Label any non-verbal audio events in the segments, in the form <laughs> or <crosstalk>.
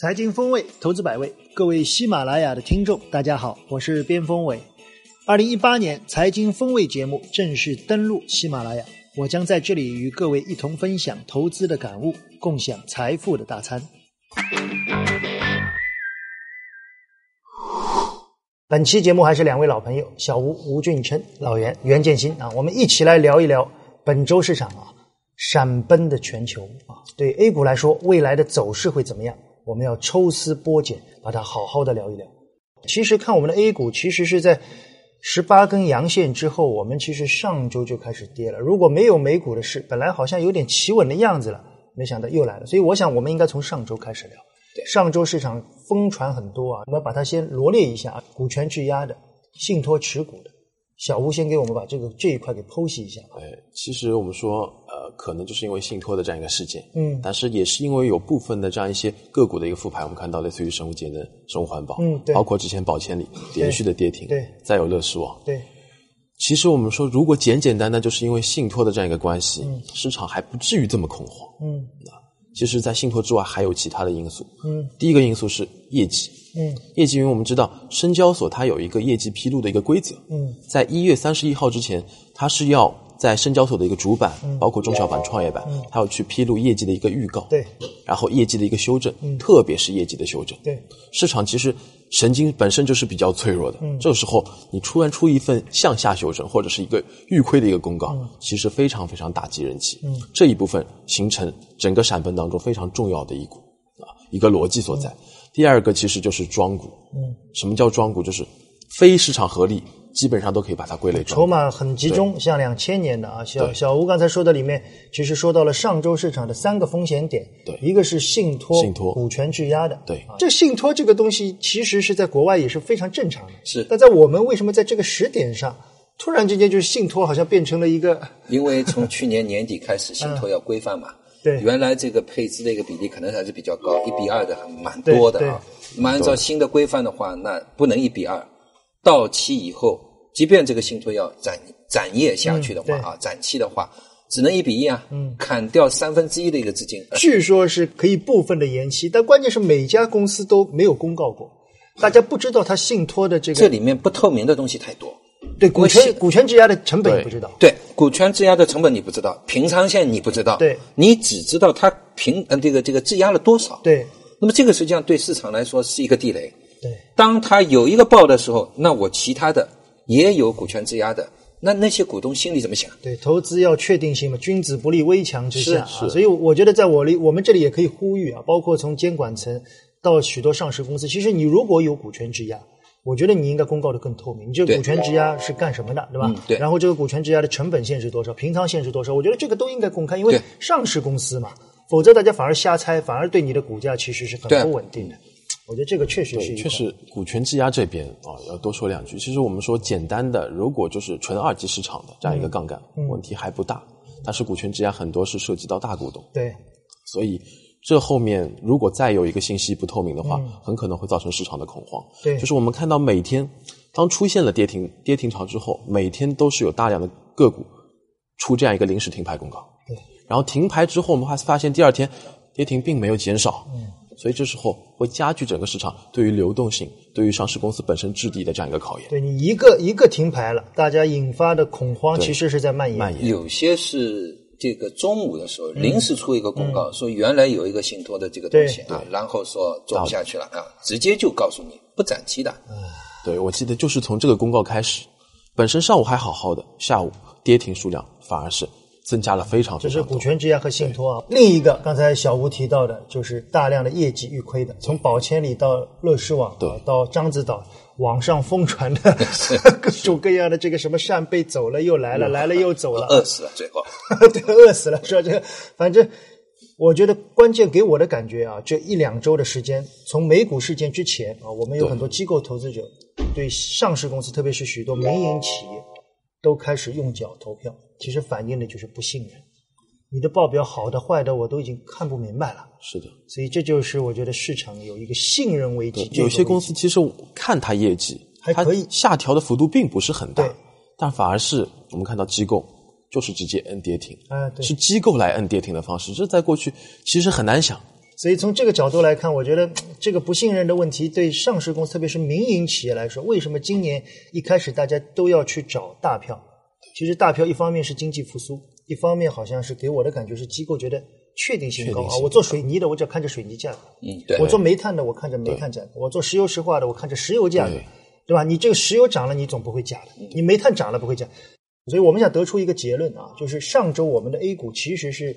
财经风味，投资百味，各位喜马拉雅的听众，大家好，我是边锋伟。二零一八年财经风味节目正式登陆喜马拉雅，我将在这里与各位一同分享投资的感悟，共享财富的大餐。本期节目还是两位老朋友小吴吴俊琛、老袁袁建新啊，我们一起来聊一聊本周市场啊，闪奔的全球啊，对 A 股来说，未来的走势会怎么样？我们要抽丝剥茧，把它好好的聊一聊。其实看我们的 A 股，其实是在十八根阳线之后，我们其实上周就开始跌了。如果没有美股的事，本来好像有点企稳的样子了，没想到又来了。所以我想，我们应该从上周开始聊。上周市场疯传很多啊，我们把它先罗列一下啊，股权质押的、信托持股的。小吴先给我们把这个这一块给剖析一下。哎，其实我们说，呃，可能就是因为信托的这样一个事件，嗯，但是也是因为有部分的这样一些个股的一个复牌，我们看到类似于生物节能、生物环保，嗯，对，包括之前保千里连续的跌停，对，再有乐视网，对。其实我们说，如果简简单单就是因为信托的这样一个关系，嗯市场还不至于这么恐慌，嗯。其实，在信托之外还有其他的因素，嗯，第一个因素是业绩。嗯，业绩，因为我们知道深交所它有一个业绩披露的一个规则。嗯，在一月三十一号之前，它是要在深交所的一个主板，包括中小板、创业板，它要去披露业绩的一个预告。对，然后业绩的一个修正，特别是业绩的修正。对，市场其实神经本身就是比较脆弱的。嗯，这个时候你突然出一份向下修正或者是一个预亏的一个公告，其实非常非常打击人气。嗯，这一部分形成整个闪崩当中非常重要的一股啊一个逻辑所在。第二个其实就是庄股，嗯，什么叫庄股？就是非市场合力，基本上都可以把它归类。筹码很集中，像两千年的啊，小小吴刚才说的里面，其实说到了上周市场的三个风险点，对，一个是信托、信托、股权质押的，对，啊，这信托这个东西其实是在国外也是非常正常的，是。但在我们为什么在这个时点上，突然之间就是信托好像变成了一个？<laughs> 因为从去年年底开始，信托要规范嘛。对，原来这个配资的一个比例可能还是比较高，一比二的蛮多的啊。那么按照新的规范的话，那不能一比二。到期以后，即便这个信托要展展业下去的话啊，展期的话，只能一比一啊。嗯，砍掉三分之一的一个资金。据说是可以部分的延期，但关键是每家公司都没有公告过，大家不知道他信托的这个。这里面不透明的东西太多。对股权股权质押的成本你不知道，对股权质押的成本你不知道，平仓线你不知道，对，你只知道它平呃这个这个质押了多少，对，那么这个实际上对市场来说是一个地雷，对，当他有一个爆的时候，那我其他的也有股权质押的，那那些股东心里怎么想？对，投资要确定性嘛，君子不立危墙之下啊，所以我觉得在我里我们这里也可以呼吁啊，包括从监管层到许多上市公司，其实你如果有股权质押。我觉得你应该公告的更透明，你这个股权质押是干什么的，对吧？对。然后这个股权质押的成本线是多少，平仓线是多少？我觉得这个都应该公开，因为上市公司嘛，否则大家反而瞎猜，反而对你的股价其实是很不稳定的。我觉得这个确实是。确实，股权质押这边啊，要多说两句。其实我们说简单的，如果就是纯二级市场的这样一个杠杆，问题还不大。但是股权质押很多是涉及到大股东，对，所以。这后面如果再有一个信息不透明的话，很可能会造成市场的恐慌。对，就是我们看到每天当出现了跌停跌停潮之后，每天都是有大量的个股出这样一个临时停牌公告。对，然后停牌之后，我们还发现第二天跌停并没有减少。嗯，所以这时候会加剧整个市场对于流动性、对于上市公司本身质地的这样一个考验。对你一个一个停牌了，大家引发的恐慌其实是在蔓延。蔓延有些是。这个中午的时候，临时出一个公告，说原来有一个信托的这个东西啊，然后说做不下去了啊，直接就告诉你不展期的。对，我记得就是从这个公告开始，本身上午还好好的，下午跌停数量反而是增加了非常非常多。这是股权质押和信托啊。另一个刚才小吴提到的，就是大量的业绩预亏的，从宝千里到乐视网，对，到獐子岛。网上疯传的 <laughs> 各种各样的这个什么扇贝走了又来了，<laughs> 来了又走了，饿死了最后，<laughs> 对，饿死了。说这个，反正我觉得关键给我的感觉啊，这一两周的时间，从美股事件之前啊，我们有很多机构投资者对上市公司，特别是许多民营企业，都开始用脚投票，其实反映的就是不信任。你的报表好的坏的我都已经看不明白了。是的，所以这就是我觉得市场有一个信任危机。有些公司其实看它业绩还可以，下调的幅度并不是很大，但反而是我们看到机构就是直接摁跌停，啊，对，是机构来摁跌停的方式，这在过去其实很难想。所以从这个角度来看，我觉得这个不信任的问题对上市公司，特别是民营企业来说，为什么今年一开始大家都要去找大票？其实大票一方面是经济复苏，一方面好像是给我的感觉是机构觉得确定性高啊。我做水泥的，我只要看着水泥价格；嗯，对。我做煤炭的，我看着煤炭价格；我做石油石化的，我看着石油价格，对吧？你这个石油涨了，你总不会假的；你煤炭涨了不会假。所以我们想得出一个结论啊，就是上周我们的 A 股其实是。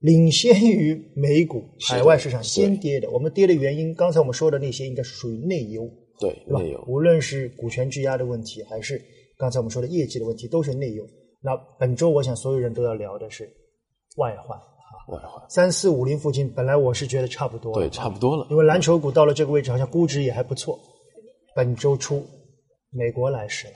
领先于美股海外市场先跌的，我们跌的原因，刚才我们说的那些应该是属于内忧，对，内忧。无论是股权质押的问题，还是刚才我们说的业绩的问题，都是内忧。那本周我想所有人都要聊的是外患啊，外患。三四五零附近，本来我是觉得差不多了，对，差不多了。因为蓝筹股到了这个位置，好像估值也还不错。本周初，美国来势了，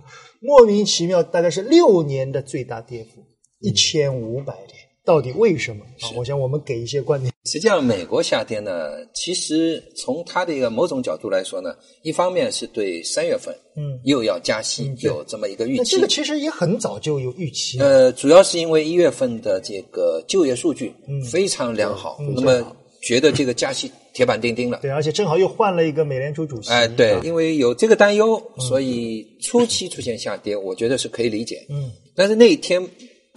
<laughs> 莫名其妙，大概是六年的最大跌幅，一千五百点。到底为什么啊？我想我们给一些观点。实际上，美国下跌呢，其实从它的一个某种角度来说呢，一方面是对三月份嗯又要加息有这么一个预期。这个其实也很早就有预期。呃，主要是因为一月份的这个就业数据非常良好，那么觉得这个加息铁板钉钉了。<laughs> 对，而且正好又换了一个美联储主席。哎，对，因为有这个担忧，所以初期出现下跌，我觉得是可以理解。嗯，但是那一天。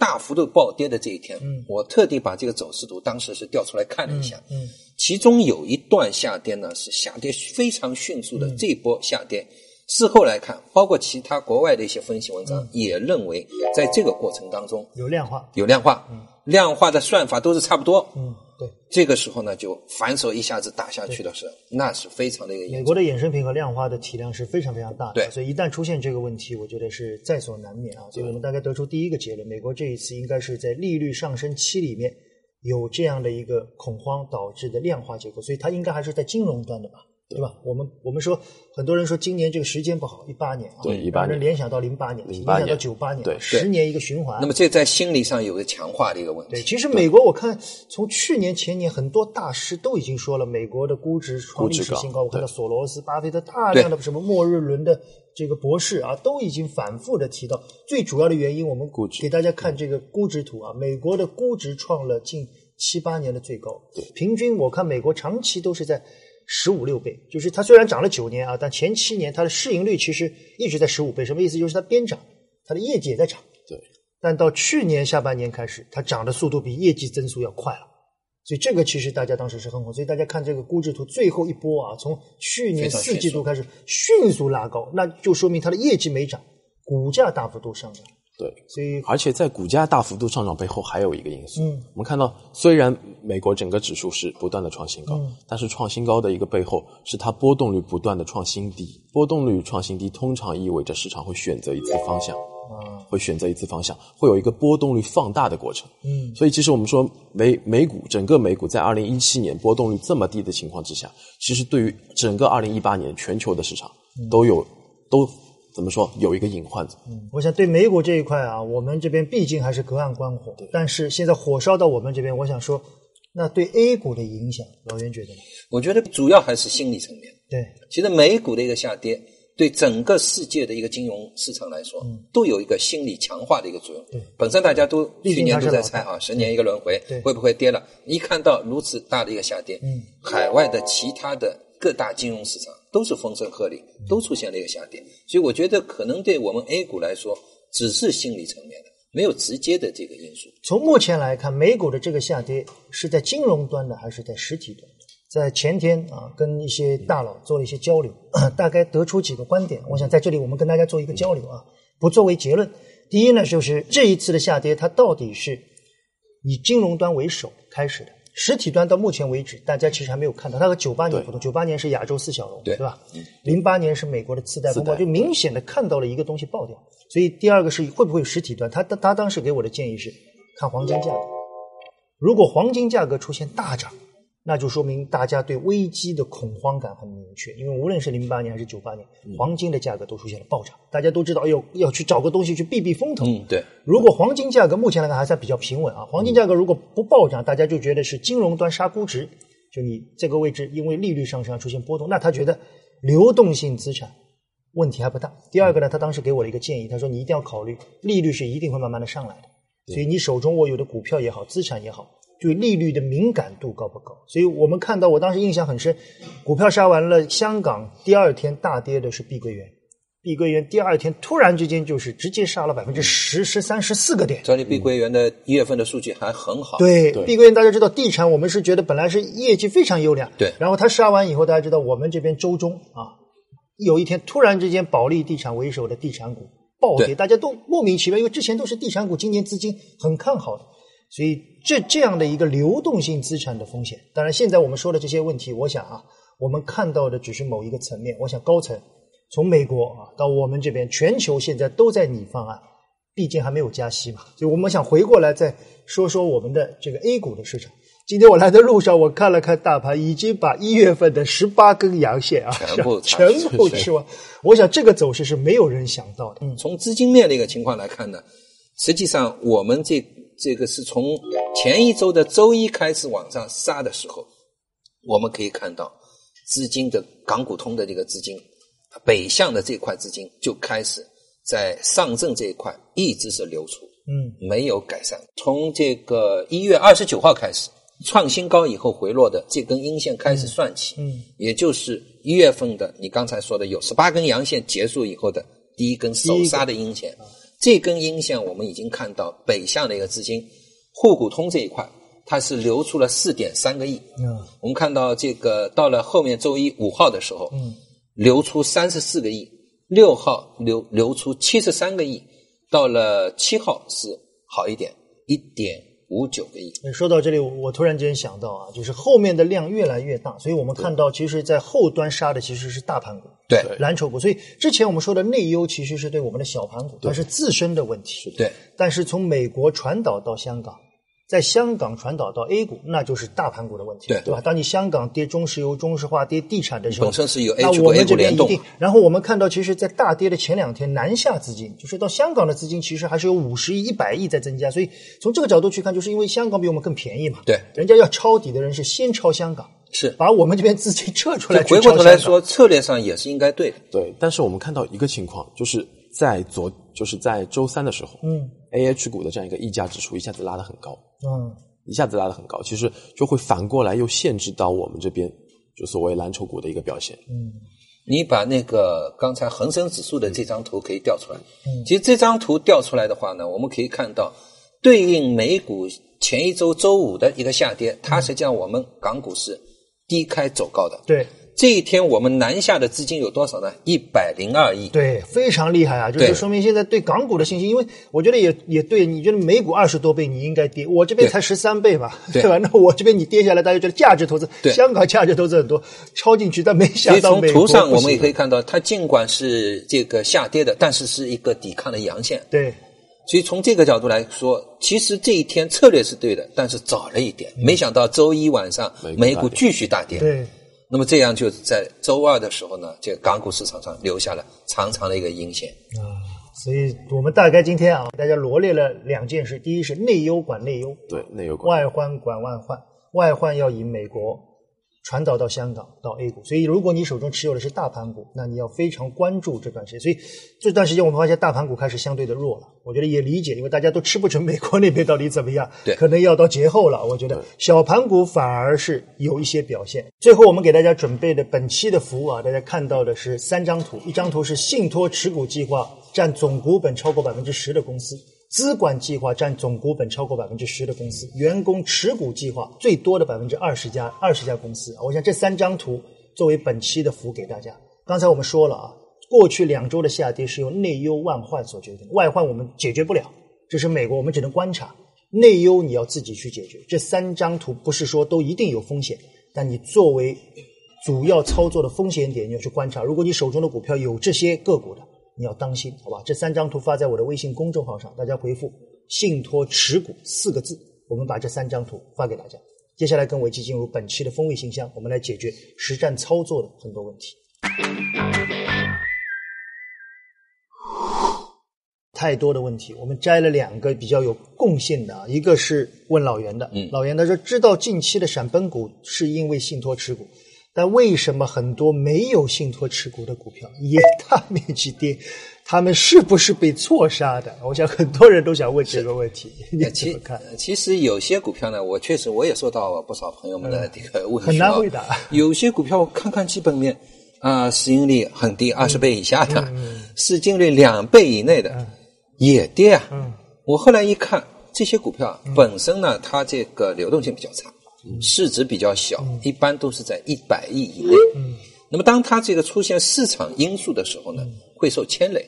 大幅度暴跌的这一天，嗯，我特地把这个走势图当时是调出来看了一下，嗯，其中有一段下跌呢是下跌非常迅速的，这一波下跌，事后来看，包括其他国外的一些分析文章也认为，在这个过程当中有量化，有量化，嗯，量化的算法都是差不多，嗯。对，这个时候呢，就反手一下子打下去的是，那是非常的一个。美国的衍生品和量化的体量是非常非常大的，对，所以一旦出现这个问题，我觉得是在所难免啊。所以我们大概得出第一个结论：美国这一次应该是在利率上升期里面有这样的一个恐慌导致的量化结构，所以它应该还是在金融端的吧。对吧？我们我们说，很多人说今年这个时间不好，一八年啊，对，一八年联想到零八年，联想到九八年，对，十年一个循环。那么这在心理上有个强化的一个问题。对，其实美国我看从去年前年很多大师都已经说了，美国的估值创历史新高。我看到索罗斯、巴菲特大量的什么末日轮的这个博士啊，都已经反复的提到，最主要的原因，我们估值给大家看这个估值图啊，美国的估值创了近七八年的最高，对，平均我看美国长期都是在。十五六倍，就是它虽然涨了九年啊，但前七年它的市盈率其实一直在十五倍。什么意思？就是它边涨，它的业绩也在涨。对。但到去年下半年开始，它涨的速度比业绩增速要快了。所以这个其实大家当时是很火。所以大家看这个估值图，最后一波啊，从去年四季度开始迅速拉高，那就说明它的业绩没涨，股价大幅度上涨。对，所以而且在股价大幅度上涨背后还有一个因素。嗯，我们看到虽然美国整个指数是不断的创新高，但是创新高的一个背后是它波动率不断的创新低。波动率创新低，通常意味着市场会选择一次方向，啊，会选择一次方向，会有一个波动率放大的过程。嗯，所以其实我们说美美股整个美股在二零一七年波动率这么低的情况之下，其实对于整个二零一八年全球的市场都有都。怎么说有一个隐患？嗯，我想对美股这一块啊，我们这边毕竟还是隔岸观火。但是现在火烧到我们这边，我想说，那对 A 股的影响，老袁觉得呢？我觉得主要还是心理层面。对，其实美股的一个下跌，对整个世界的一个金融市场来说，都有一个心理强化的一个作用。对，本身大家都去年都在猜啊，十年一个轮回，会不会跌了？一看到如此大的一个下跌，嗯，海外的其他的各大金融市场。都是风声鹤唳，都出现了一个下跌，所以我觉得可能对我们 A 股来说，只是心理层面的，没有直接的这个因素。从目前来看，美股的这个下跌是在金融端的，还是在实体端？在前天啊，跟一些大佬做了一些交流，<clears throat> 大概得出几个观点。我想在这里我们跟大家做一个交流啊，不作为结论。第一呢，就是这一次的下跌，它到底是以金融端为首开始的。实体端到目前为止，大家其实还没有看到。它和九八年不同，九八年是亚洲四小龙，对吧？零八年是美国的次贷风暴，就明显的看到了一个东西爆掉。所以第二个是会不会有实体端？他他他当时给我的建议是看黄金价格，如果黄金价格出现大涨。那就说明大家对危机的恐慌感很明确，因为无论是零八年还是九八年，黄金的价格都出现了暴涨，大家都知道，哎呦，要去找个东西去避避风头。嗯，对。如果黄金价格目前来看还算比较平稳啊，黄金价格如果不暴涨，大家就觉得是金融端杀估值，就你这个位置因为利率上升出现波动，那他觉得流动性资产问题还不大。第二个呢，他当时给我的一个建议，他说你一定要考虑利率是一定会慢慢的上来的，所以你手中握有的股票也好，资产也好。对利率的敏感度高不高？所以我们看到，我当时印象很深，股票杀完了，香港第二天大跌的是碧桂园，碧桂园第二天突然之间就是直接杀了百分之十、十三、十四个点。这里碧桂园的一月份的数据还很好，对，碧桂园大家知道，地产我们是觉得本来是业绩非常优良，对，然后它杀完以后，大家知道我们这边周中啊，有一天突然之间保利地产为首的地产股暴跌，大家都莫名其妙，因为之前都是地产股，今年资金很看好的。所以这这样的一个流动性资产的风险，当然现在我们说的这些问题，我想啊，我们看到的只是某一个层面。我想高层从美国啊到我们这边，全球现在都在拟方案，毕竟还没有加息嘛。所以我们想回过来再说说我们的这个 A 股的市场。今天我来的路上，我看了看大盘，已经把一月份的十八根阳线啊全部 <laughs> 全部吃完。我想这个走势是没有人想到的。从资金面的一个情况来看呢，实际上我们这。这个是从前一周的周一开始往上杀的时候，我们可以看到资金的港股通的这个资金，北向的这块资金就开始在上证这一块一直是流出，嗯，没有改善。从这个一月二十九号开始创新高以后回落的这根阴线开始算起，嗯，也就是一月份的你刚才说的有十八根阳线结束以后的第一根首杀的阴线。这根阴线，我们已经看到北向的一个资金，沪股通这一块，它是流出了四点三个亿。嗯，我们看到这个到了后面周一五号的时候，嗯，流出三十四个亿，六号流流出七十三个亿，到了七号是好一点，一点。五九个亿。说到这里，我突然间想到啊，就是后面的量越来越大，所以我们看到，其实，在后端杀的其实是大盘股，对蓝筹股。所以之前我们说的内忧，其实是对我们的小盘股，它是自身的问题。对，但是从美国传导到香港。在香港传导到 A 股，那就是大盘股的问题，对对吧？当你香港跌中石油、中石化跌地产的时候，本身是有 A 股 A 股联动。然后我们看到，其实，在大跌的前两天，南下资金就是到香港的资金，其实还是有五十亿、一百亿在增加。所以从这个角度去看，就是因为香港比我们更便宜嘛。对，人家要抄底的人是先抄香港，是把我们这边资金撤出来。回过头来说，策略上也是应该对的。对，但是我们看到一个情况，就是在昨就是在周三的时候，嗯，A H 股的这样一个溢价指数一下子拉得很高，嗯。一下子拉得很高，其实就会反过来又限制到我们这边就所谓蓝筹股的一个表现。嗯，你把那个刚才恒生指数的这张图可以调出来。嗯，其实这张图调出来的话呢，我们可以看到对应美股前一周周五的一个下跌，它实际上我们港股是低开走高的。对。这一天我们南下的资金有多少呢？一百零二亿，对，非常厉害啊！就是说明现在对港股的信心，因为我觉得也也对，你觉得美股二十多倍，你应该跌，我这边才十三倍吧，对吧？那我这边你跌下来，大家觉得价值投资，香港价值投资很多，抄进去，但没想到从图上我们也可以看到，它尽管是这个下跌的，但是是一个抵抗的阳线。对，所以从这个角度来说，其实这一天策略是对的，但是早了一点，没想到周一晚上美股继续大跌。对。那么这样就在周二的时候呢，这个港股市场上留下了长长的一个阴线啊。所以我们大概今天啊，大家罗列了两件事：第一是内忧管内忧，对内忧管外患管外患，外患要以美国。传导到香港到 A 股，所以如果你手中持有的是大盘股，那你要非常关注这段时间。所以这段时间我们发现大盘股开始相对的弱了，我觉得也理解，因为大家都吃不准美国那边到底怎么样，对，可能要到节后了。我觉得小盘股反而是有一些表现。最后我们给大家准备的本期的服务啊，大家看到的是三张图，一张图是信托持股计划占总股本超过百分之十的公司。资管计划占总股本超过百分之十的公司，员工持股计划最多的百分之二十家二十家公司！我想这三张图作为本期的福给大家。刚才我们说了啊，过去两周的下跌是由内忧外患所决定，外患我们解决不了，这是美国，我们只能观察；内忧你要自己去解决。这三张图不是说都一定有风险，但你作为主要操作的风险点，你要去观察。如果你手中的股票有这些个股的。你要当心，好吧？这三张图发在我的微信公众号上，大家回复“信托持股”四个字，我们把这三张图发给大家。接下来跟我一起进入本期的风味信箱，我们来解决实战操作的很多问题。太多的问题，我们摘了两个比较有共性的啊，一个是问老袁的，嗯，老袁他说知道近期的闪崩股是因为信托持股，但为什么很多没有信托持股的股票也大面积跌？他们是不是被错杀的？我想很多人都想问这个问题。你怎么看？其实有些股票呢，我确实我也收到不少朋友们的这个问题，很难回答。有些股票看看基本面啊，市盈率很低，二十倍以下的，市净率两倍以内的也跌啊。我后来一看，这些股票本身呢，它这个流动性比较差，市值比较小，一般都是在一百亿以内。那么当它这个出现市场因素的时候呢，会受牵累。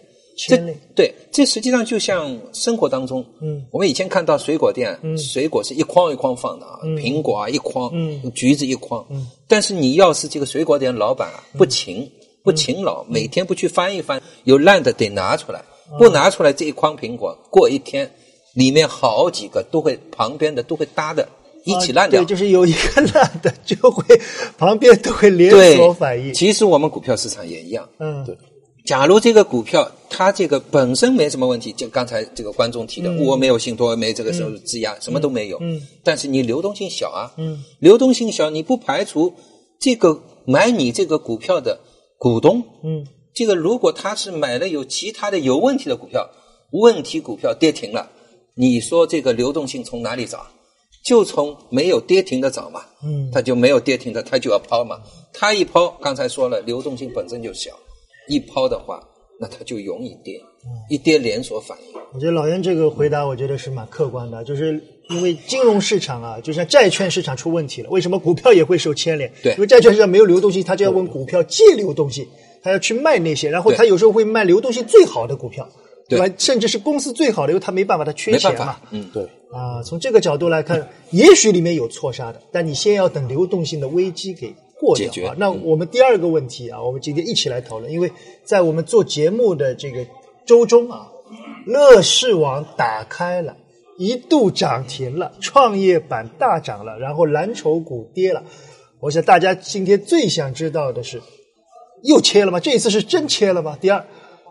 这对，这实际上就像生活当中，嗯，我们以前看到水果店，嗯，水果是一筐一筐放的啊，苹果啊一筐，嗯，橘子一筐，嗯，但是你要是这个水果店老板啊不勤不勤劳，每天不去翻一翻，有烂的得拿出来，不拿出来这一筐苹果，过一天里面好几个都会旁边的都会搭的一起烂掉，对，就是有一个烂的就会旁边都会连锁反应。其实我们股票市场也一样，嗯，对。假如这个股票它这个本身没什么问题，就刚才这个观众提的，我没有信托，没这个时候质押，什么都没有。嗯。但是你流动性小啊。嗯。流动性小，你不排除这个买你这个股票的股东。嗯。这个如果他是买了有其他的有问题的股票，问题股票跌停了，你说这个流动性从哪里找？就从没有跌停的找嘛。嗯。它就没有跌停的，它就要抛嘛。它一抛，刚才说了，流动性本身就小。一抛的话，那它就容易跌，一跌连锁反应。我觉得老袁这个回答，我觉得是蛮客观的，就是因为金融市场啊，就像债券市场出问题了，为什么股票也会受牵连？对，因为债券市场没有流动性，他就要问股票借流动性，他要去卖那些，然后他有时候会卖流动性最好的股票，对吧？甚至是公司最好的，因为他没办法，他缺钱嘛。嗯，对。啊，从这个角度来看，也许里面有错杀的，但你先要等流动性的危机给。过掉啊！那我们第二个问题啊，我们今天一起来讨论，因为在我们做节目的这个周中啊，乐视网打开了，一度涨停了，创业板大涨了，然后蓝筹股跌了。我想大家今天最想知道的是，又切了吗？这一次是真切了吗？第二，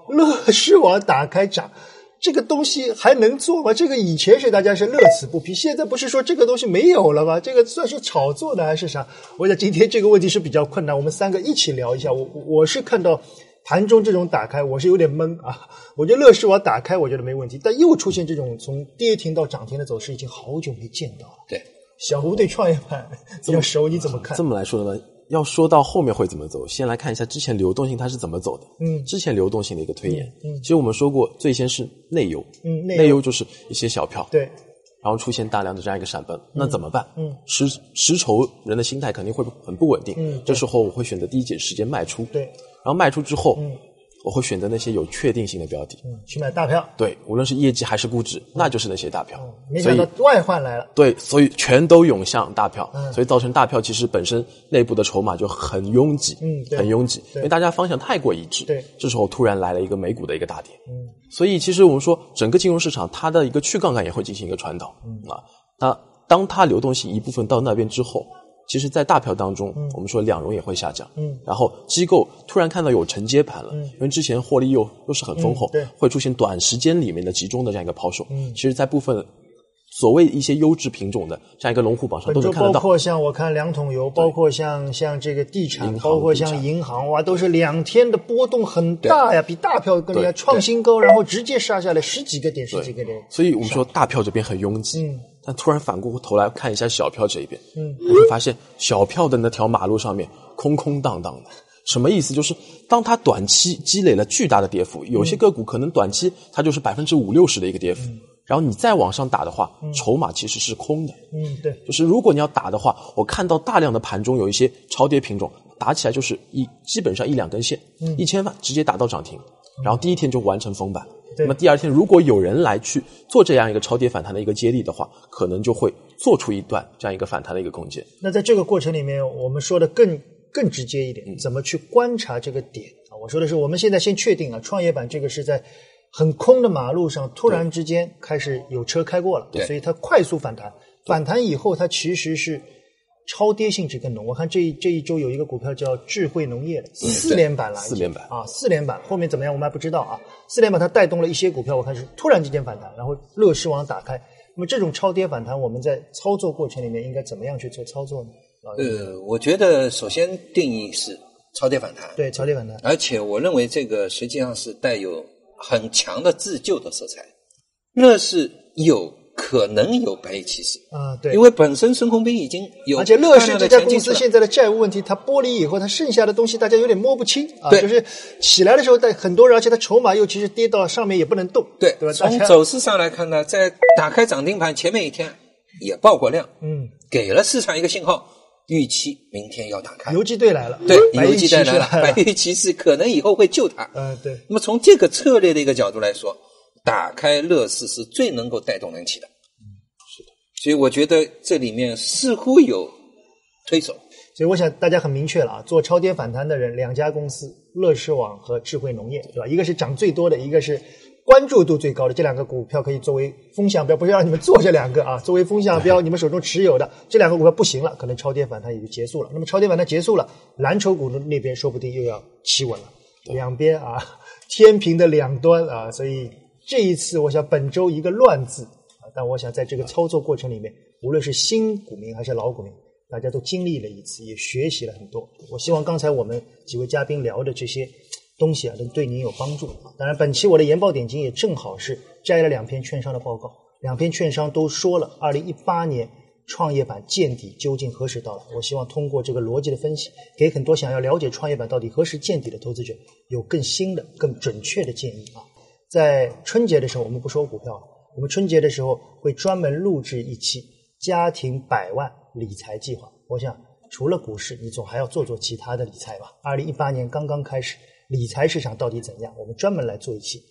<laughs> 乐视网打开涨。这个东西还能做吗？这个以前是大家是乐此不疲，现在不是说这个东西没有了吗？这个算是炒作的还是啥？我想今天这个问题是比较困难，我们三个一起聊一下。我我是看到盘中这种打开，我是有点懵啊。我觉得乐视网打开，我觉得没问题，但又出现这种从跌停到涨停的走势，已经好久没见到了。对，小胡对创业板比较熟，你怎么看？这么来说呢？要说到后面会怎么走，先来看一下之前流动性它是怎么走的。嗯，之前流动性的一个推演。嗯，其实我们说过，最先是内忧。嗯，内忧就是一些小票。对。然后出现大量的这样一个闪崩，那怎么办？嗯，实实筹人的心态肯定会很不稳定。嗯，这时候我会选择第一件时间卖出。对。然后卖出之后。嗯。我会选择那些有确定性的标的，嗯，去买大票。对，无论是业绩还是估值，那就是那些大票。没想到外患来了。对，所以全都涌向大票，所以造成大票其实本身内部的筹码就很拥挤，嗯，很拥挤，因为大家方向太过一致。对，这时候突然来了一个美股的一个大跌，嗯，所以其实我们说整个金融市场它的一个去杠杆也会进行一个传导，嗯啊，那当它流动性一部分到那边之后。其实，在大票当中，我们说两融也会下降。嗯，然后机构突然看到有承接盘了，因为之前获利又又是很丰厚，对，会出现短时间里面的集中的这样一个抛售。嗯，其实，在部分所谓一些优质品种的这样一个龙虎榜上都能看得到。包括像我看两桶油，包括像像这个地产，包括像银行，哇，都是两天的波动很大呀，比大票更厉害，创新高，然后直接杀下来十几个点，十几个点。所以我们说大票这边很拥挤。嗯。但突然反过头来看一下小票这一边，嗯，我会发现小票的那条马路上面空空荡荡的，什么意思？就是当它短期积累了巨大的跌幅，有些个股可能短期它就是百分之五六十的一个跌幅，然后你再往上打的话，筹码其实是空的，嗯，对，就是如果你要打的话，我看到大量的盘中有一些超跌品种打起来就是一基本上一两根线，嗯、一千万直接打到涨停，然后第一天就完成封板。那么第二天，如果有人来去做这样一个超跌反弹的一个接力的话，可能就会做出一段这样一个反弹的一个空间。那在这个过程里面，我们说的更更直接一点，怎么去观察这个点啊？我说的是，我们现在先确定啊，创业板这个是在很空的马路上突然之间开始有车开过了，所以它快速反弹，反弹以后它其实是。超跌性质更浓，我看这一这一周有一个股票叫智慧农业，四连板了，四连板啊，四连板后面怎么样我们还不知道啊。四连板它带动了一些股票，我看是突然之间反弹，然后乐视网打开。那么这种超跌反弹，我们在操作过程里面应该怎么样去做操作呢？呃，我觉得首先定义是超跌反弹，对，超跌反弹，而且我认为这个实际上是带有很强的自救的色彩。乐视有可能有白衣骑士啊，对，因为本身孙宏斌已经有，而且乐视这家公司现在的债务问题，它剥离以后，它剩下的东西大家有点摸不清啊。对，就是起来的时候，但很多人，而且它筹码又其实跌到上面也不能动，对对吧？从走势上来看呢，在打开涨停盘前面一天也爆过量，嗯，给了市场一个信号，预期明天要打开。游击队来了，对，游击队来了，<laughs> 白衣骑士可能以后会救他。<laughs> 嗯，对。那么从这个策略的一个角度来说。打开乐视是最能够带动人气的，嗯，是的，所以我觉得这里面似乎有推手，所以我想大家很明确了啊，做超跌反弹的人，两家公司，乐视网和智慧农业，对吧？一个是涨最多的，一个是关注度最高的，这两个股票可以作为风向标，不是让你们做这两个啊，作为风向标，<laughs> 你们手中持有的这两个股票不行了，可能超跌反弹也就结束了。那么超跌反弹结束了，蓝筹股的那边说不定又要企稳了，两边啊，天平的两端啊，所以。这一次，我想本周一个乱字啊，但我想在这个操作过程里面，无论是新股民还是老股民，大家都经历了一次，也学习了很多。我希望刚才我们几位嘉宾聊的这些东西啊，能对您有帮助。当然，本期我的研报点睛也正好是摘了两篇券商的报告，两篇券商都说了，二零一八年创业板见底究竟何时到来？我希望通过这个逻辑的分析，给很多想要了解创业板到底何时见底的投资者有更新的、更准确的建议啊。在春节的时候，我们不说股票，我们春节的时候会专门录制一期家庭百万理财计划。我想，除了股市，你总还要做做其他的理财吧。二零一八年刚刚开始，理财市场到底怎样？我们专门来做一期